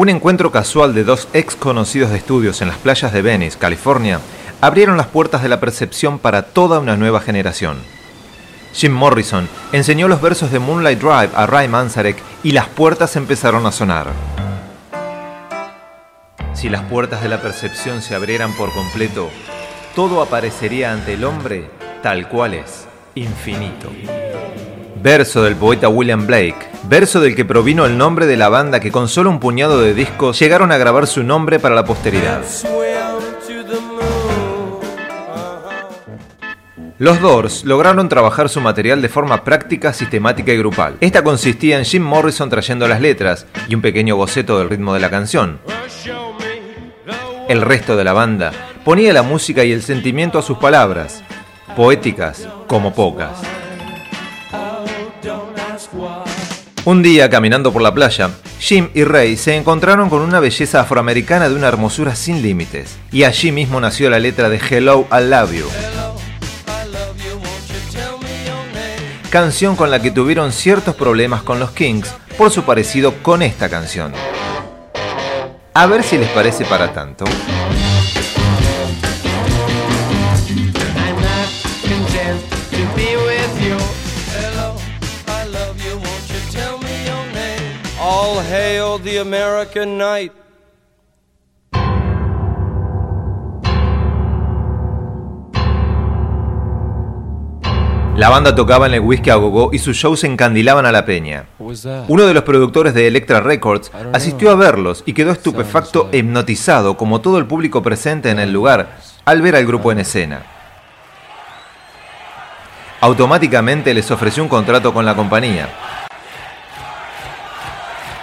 Un encuentro casual de dos ex conocidos de estudios en las playas de Venice, California, abrieron las puertas de la percepción para toda una nueva generación. Jim Morrison enseñó los versos de Moonlight Drive a Ray Manzarek y las puertas empezaron a sonar. Si las puertas de la percepción se abrieran por completo, todo aparecería ante el hombre tal cual es, infinito. Verso del poeta William Blake, verso del que provino el nombre de la banda que con solo un puñado de discos llegaron a grabar su nombre para la posteridad. Los Doors lograron trabajar su material de forma práctica, sistemática y grupal. Esta consistía en Jim Morrison trayendo las letras y un pequeño boceto del ritmo de la canción. El resto de la banda ponía la música y el sentimiento a sus palabras, poéticas como pocas. Un día, caminando por la playa, Jim y Ray se encontraron con una belleza afroamericana de una hermosura sin límites, y allí mismo nació la letra de Hello, I Love You. canción con la que tuvieron ciertos problemas con los Kings por su parecido con esta canción. A ver si les parece para tanto. The American night. La banda tocaba en el Whisky a Gogo y sus shows encandilaban a la peña. Uno de los productores de Electra Records asistió a verlos y quedó estupefacto e hipnotizado, como todo el público presente en el lugar, al ver al grupo en escena. Automáticamente les ofreció un contrato con la compañía.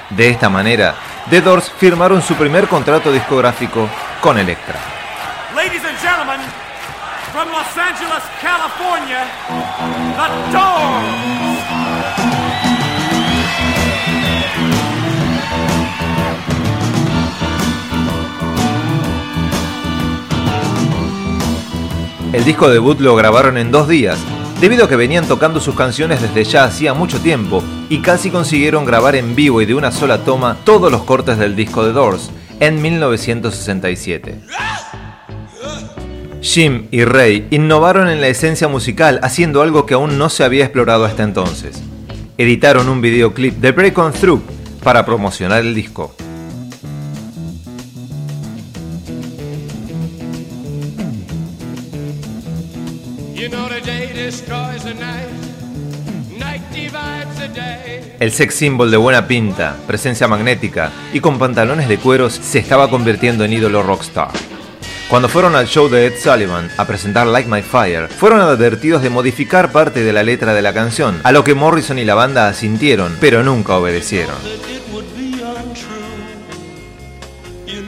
De esta manera, The Doors firmaron su primer contrato discográfico con Electra. From Los Angeles, California, The Doors. El disco debut lo grabaron en dos días, debido a que venían tocando sus canciones desde ya hacía mucho tiempo y casi consiguieron grabar en vivo y de una sola toma todos los cortes del disco de Doors en 1967. Jim y Ray innovaron en la esencia musical haciendo algo que aún no se había explorado hasta entonces. Editaron un videoclip de Break On Through para promocionar el disco. El sex symbol de buena pinta, presencia magnética y con pantalones de cueros se estaba convirtiendo en ídolo rockstar. Cuando fueron al show de Ed Sullivan a presentar Like My Fire, fueron advertidos de modificar parte de la letra de la canción, a lo que Morrison y la banda asintieron, pero nunca obedecieron.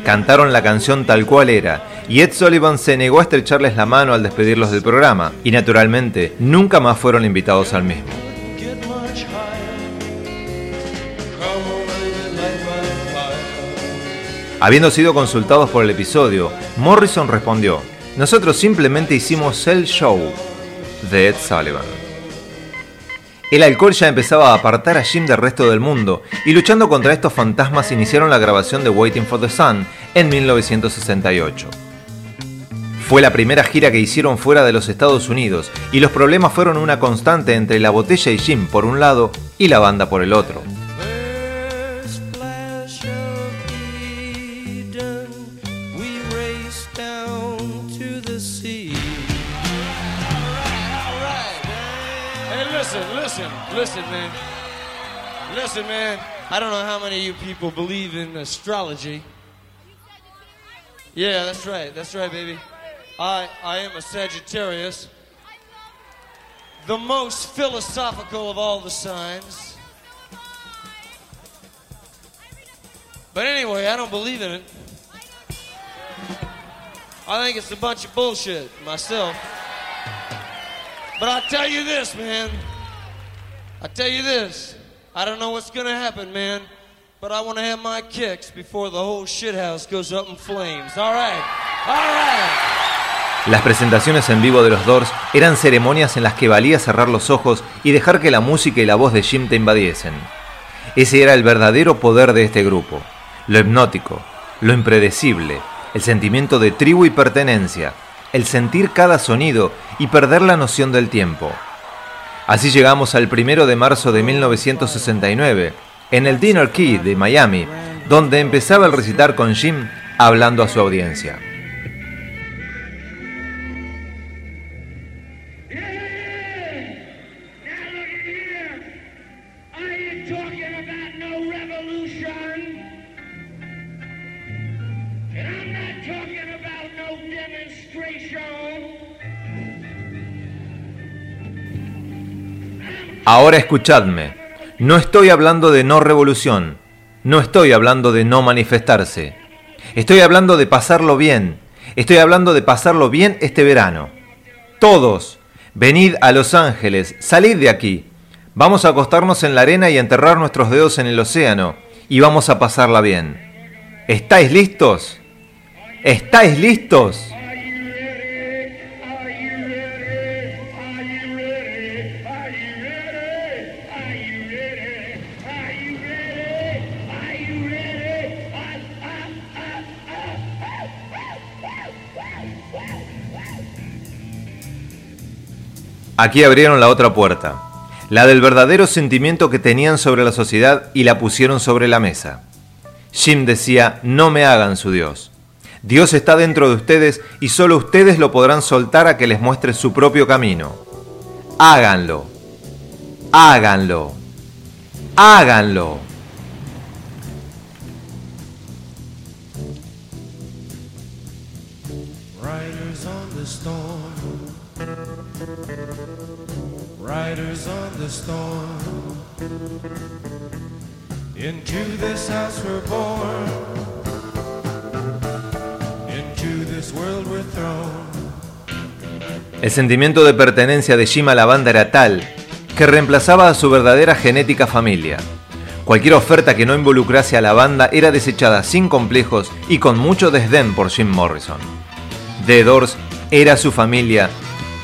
Cantaron la canción tal cual era, y Ed Sullivan se negó a estrecharles la mano al despedirlos del programa, y naturalmente nunca más fueron invitados al mismo. Habiendo sido consultados por el episodio, Morrison respondió, nosotros simplemente hicimos el show de Ed Sullivan. El alcohol ya empezaba a apartar a Jim del resto del mundo, y luchando contra estos fantasmas iniciaron la grabación de Waiting for the Sun en 1968. Fue la primera gira que hicieron fuera de los Estados Unidos, y los problemas fueron una constante entre la botella y Jim por un lado y la banda por el otro. Listen, man. I don't know how many of you people believe in astrology. Yeah, that's right. That's right, baby. I, I am a Sagittarius. The most philosophical of all the signs. But anyway, I don't believe in it. I think it's a bunch of bullshit myself. But I'll tell you this, man. I tell you this, I don't know what's gonna happen, man, but I want to have my kicks before the whole shithouse goes up in flames. All right, all right. Las presentaciones en vivo de los Doors eran ceremonias en las que valía cerrar los ojos y dejar que la música y la voz de Jim te invadiesen. Ese era el verdadero poder de este grupo. lo hipnótico, lo impredecible, el sentimiento de tribu y pertenencia, el sentir cada sonido y perder la noción del tiempo. Así llegamos al primero de marzo de 1969, en el Dinner Key de Miami, donde empezaba el recitar con Jim hablando a su audiencia. Ahora escuchadme, no estoy hablando de no revolución, no estoy hablando de no manifestarse, estoy hablando de pasarlo bien, estoy hablando de pasarlo bien este verano. Todos, venid a Los Ángeles, salid de aquí, vamos a acostarnos en la arena y enterrar nuestros dedos en el océano, y vamos a pasarla bien. ¿Estáis listos? ¿Estáis listos? Aquí abrieron la otra puerta, la del verdadero sentimiento que tenían sobre la sociedad y la pusieron sobre la mesa. Jim decía, no me hagan su Dios. Dios está dentro de ustedes y solo ustedes lo podrán soltar a que les muestre su propio camino. Háganlo. Háganlo. Háganlo. El sentimiento de pertenencia de Jim a la banda era tal que reemplazaba a su verdadera genética familia. Cualquier oferta que no involucrase a la banda era desechada sin complejos y con mucho desdén por Jim Morrison. The Doors era su familia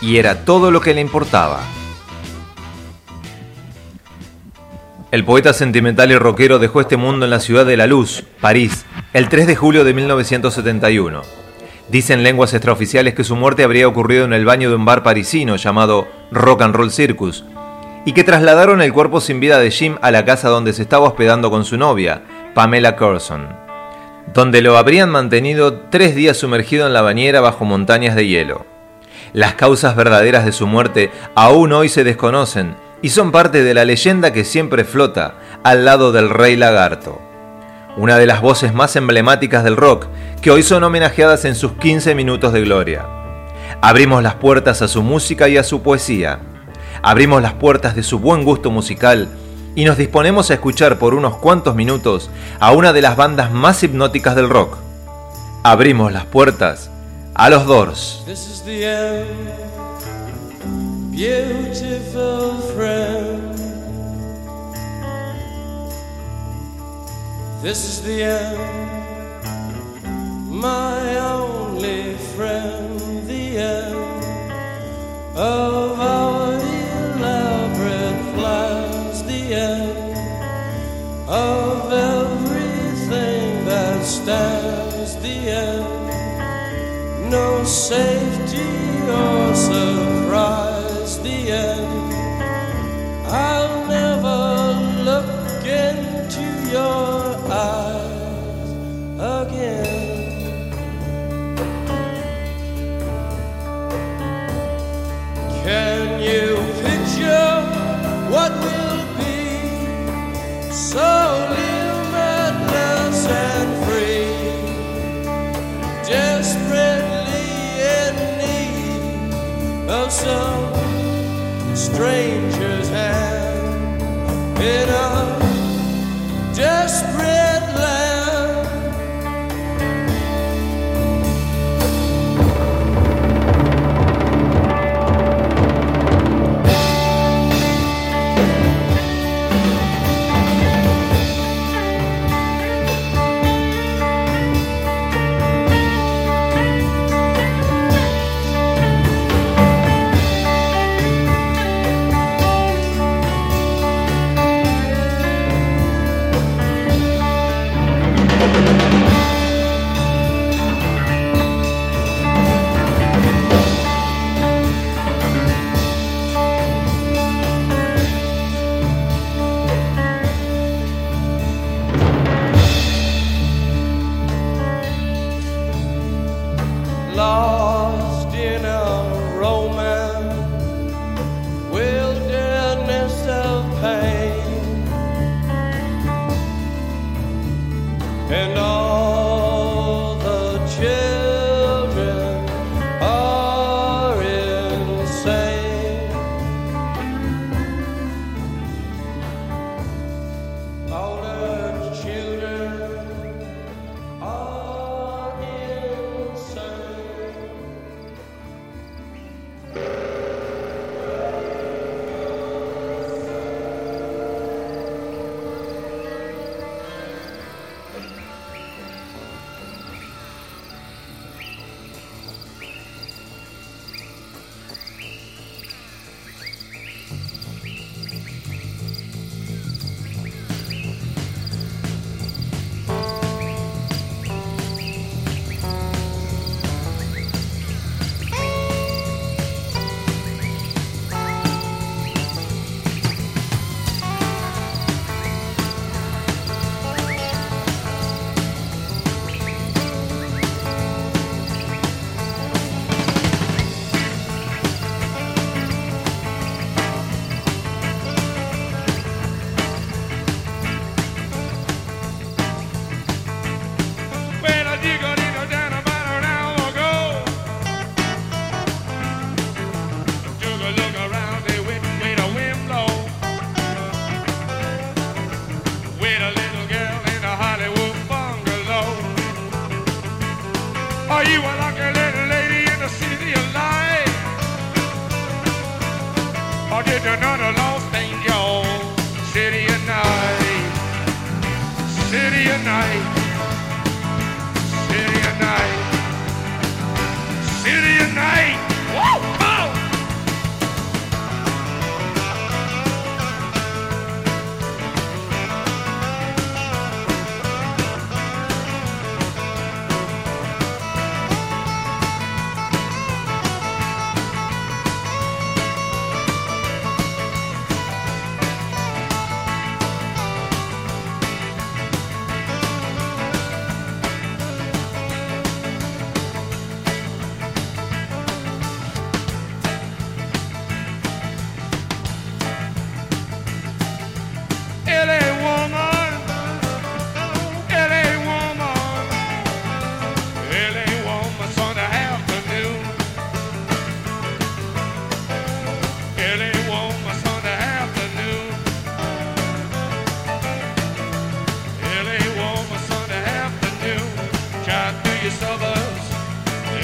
y era todo lo que le importaba. El poeta sentimental y rockero dejó este mundo en la ciudad de la luz, París, el 3 de julio de 1971. Dicen lenguas extraoficiales que su muerte habría ocurrido en el baño de un bar parisino llamado Rock and Roll Circus, y que trasladaron el cuerpo sin vida de Jim a la casa donde se estaba hospedando con su novia, Pamela Curson, donde lo habrían mantenido tres días sumergido en la bañera bajo montañas de hielo. Las causas verdaderas de su muerte aún hoy se desconocen, y son parte de la leyenda que siempre flota al lado del rey lagarto. Una de las voces más emblemáticas del rock que hoy son homenajeadas en sus 15 minutos de gloria. Abrimos las puertas a su música y a su poesía. Abrimos las puertas de su buen gusto musical y nos disponemos a escuchar por unos cuantos minutos a una de las bandas más hipnóticas del rock. Abrimos las puertas a los Doors. Beautiful friend. This is the end, my only friend, the end of our elaborate plans, the end of everything that stands, the end, no safety or surprise the end. I'll never look into your eyes again. Can you picture what will be so stranger's hand. In a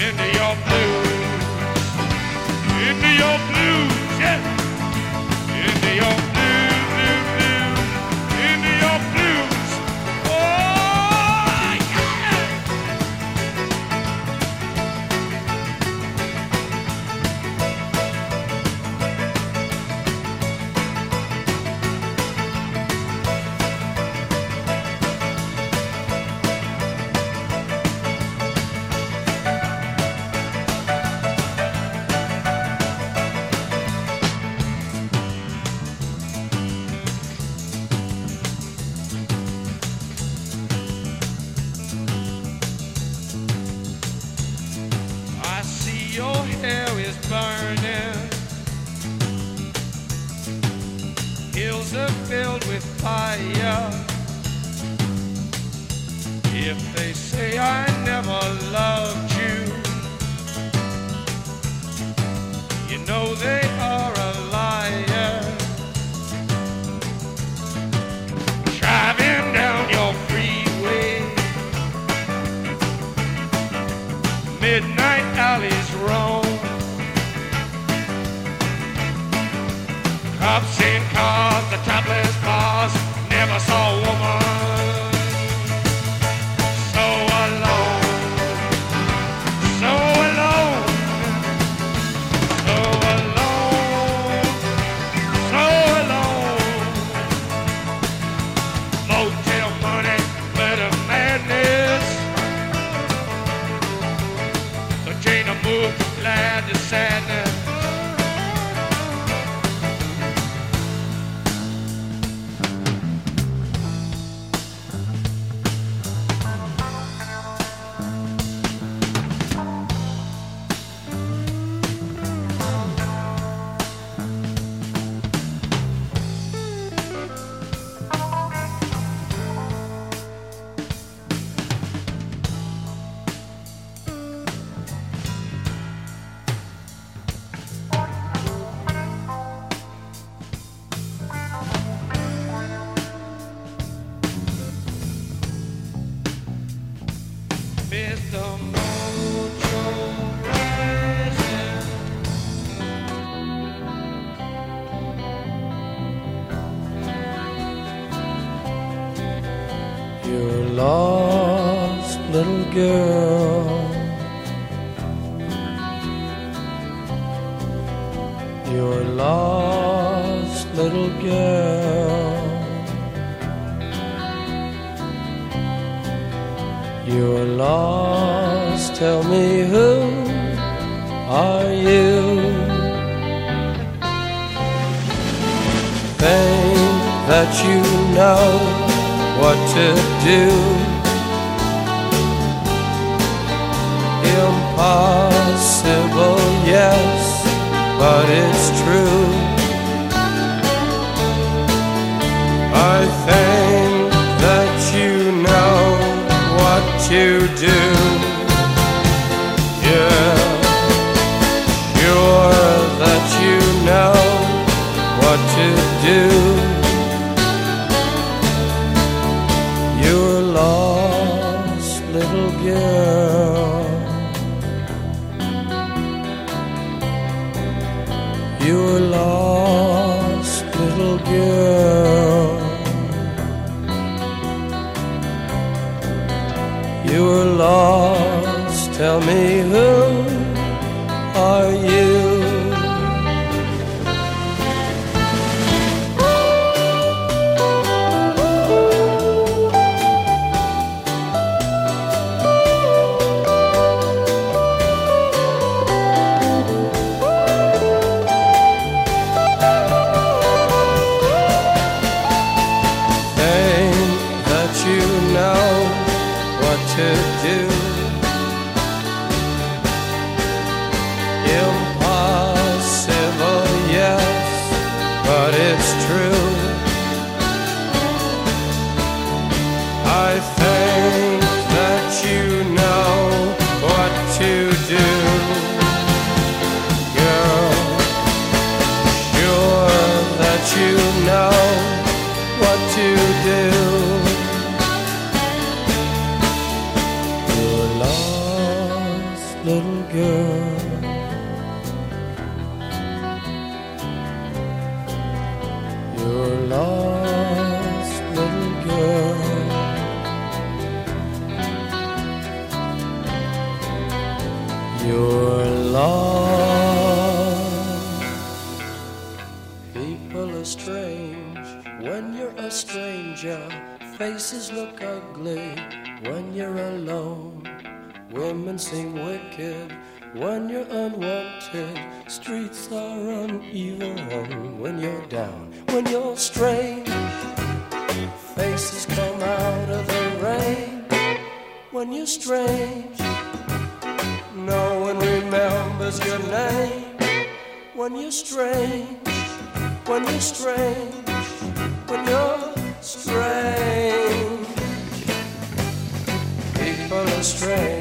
into your blues, into your blues. hills are filled with fire. If they say I never loved you, you know they Oh. one. Lost little girl. You're lost little girl. You're lost, tell me who are you? Think that you know what to do. Impossible, yes, but it's true. little girl. Women seem wicked when you're unwanted. Streets are uneven when you're down, when you're strange, Faces come out of the rain when you're strange. No one remembers your name when you're strange. When you're strange, when you're strange, people are strange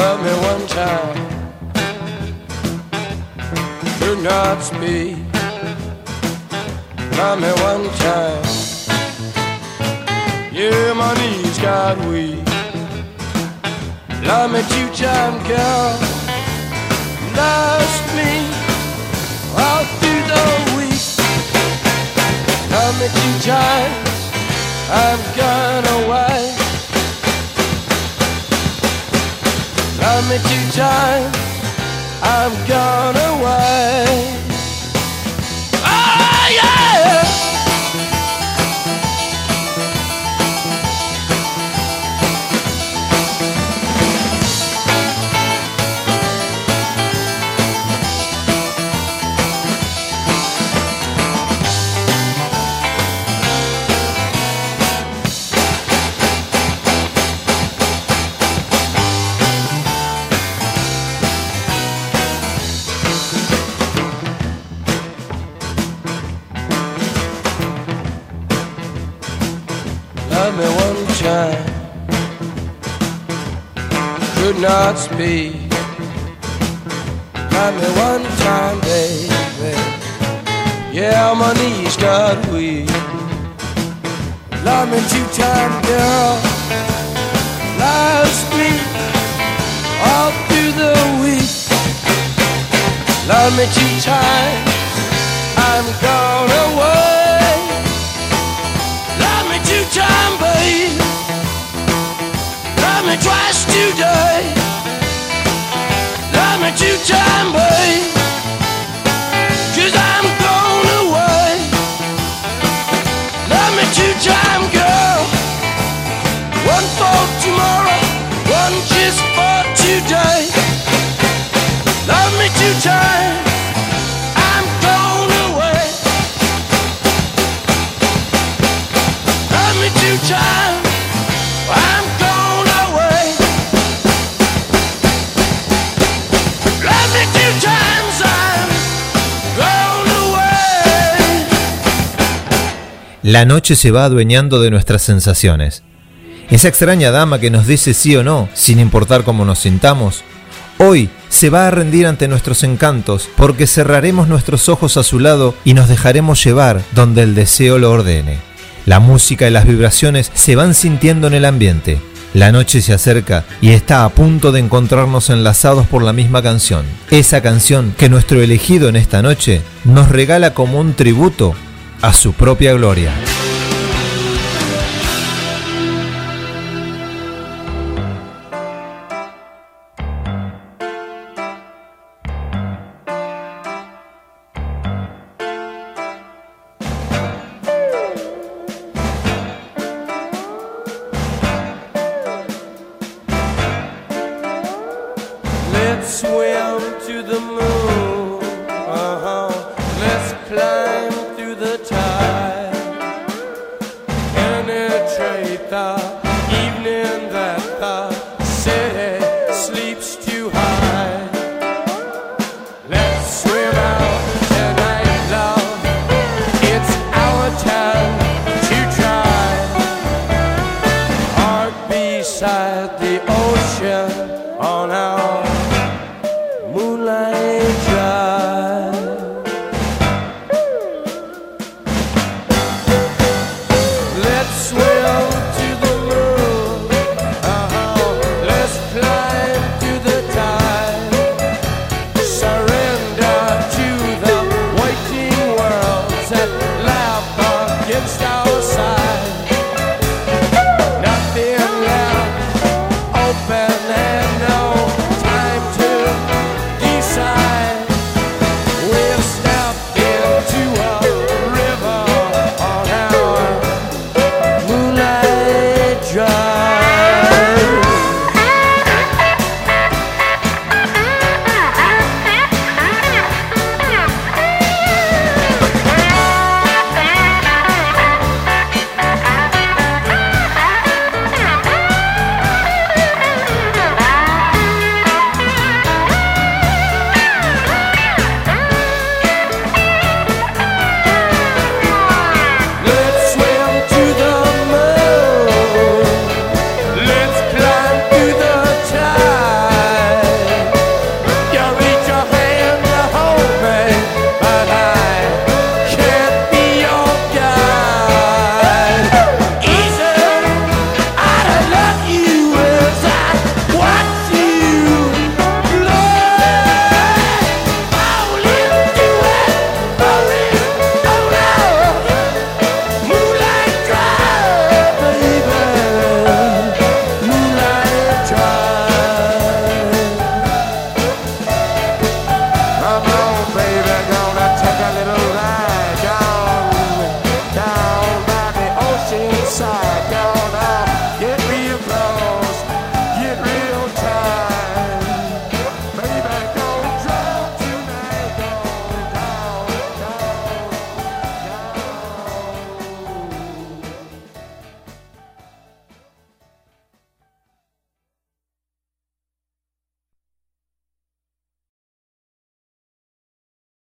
love me one time. Do not speak. Love me one time. Yeah, my knees got weak. Love me two time, girl. Last me all through the week. Love me two times. I've gone away. Love me two times, I'm gone away. Time. Could not speak. Love me one time, baby. Yeah, my knees got weak. Love me two time, girl. Last week, all through the week. Love me two times. I'm gone away. Love me two time, babe. Love me twice today. Love me two time, babe. Cause I'm gone away. Love me two time, La noche se va adueñando de nuestras sensaciones. Esa extraña dama que nos dice sí o no, sin importar cómo nos sintamos, hoy se va a rendir ante nuestros encantos porque cerraremos nuestros ojos a su lado y nos dejaremos llevar donde el deseo lo ordene. La música y las vibraciones se van sintiendo en el ambiente. La noche se acerca y está a punto de encontrarnos enlazados por la misma canción. Esa canción que nuestro elegido en esta noche nos regala como un tributo a su propia gloria.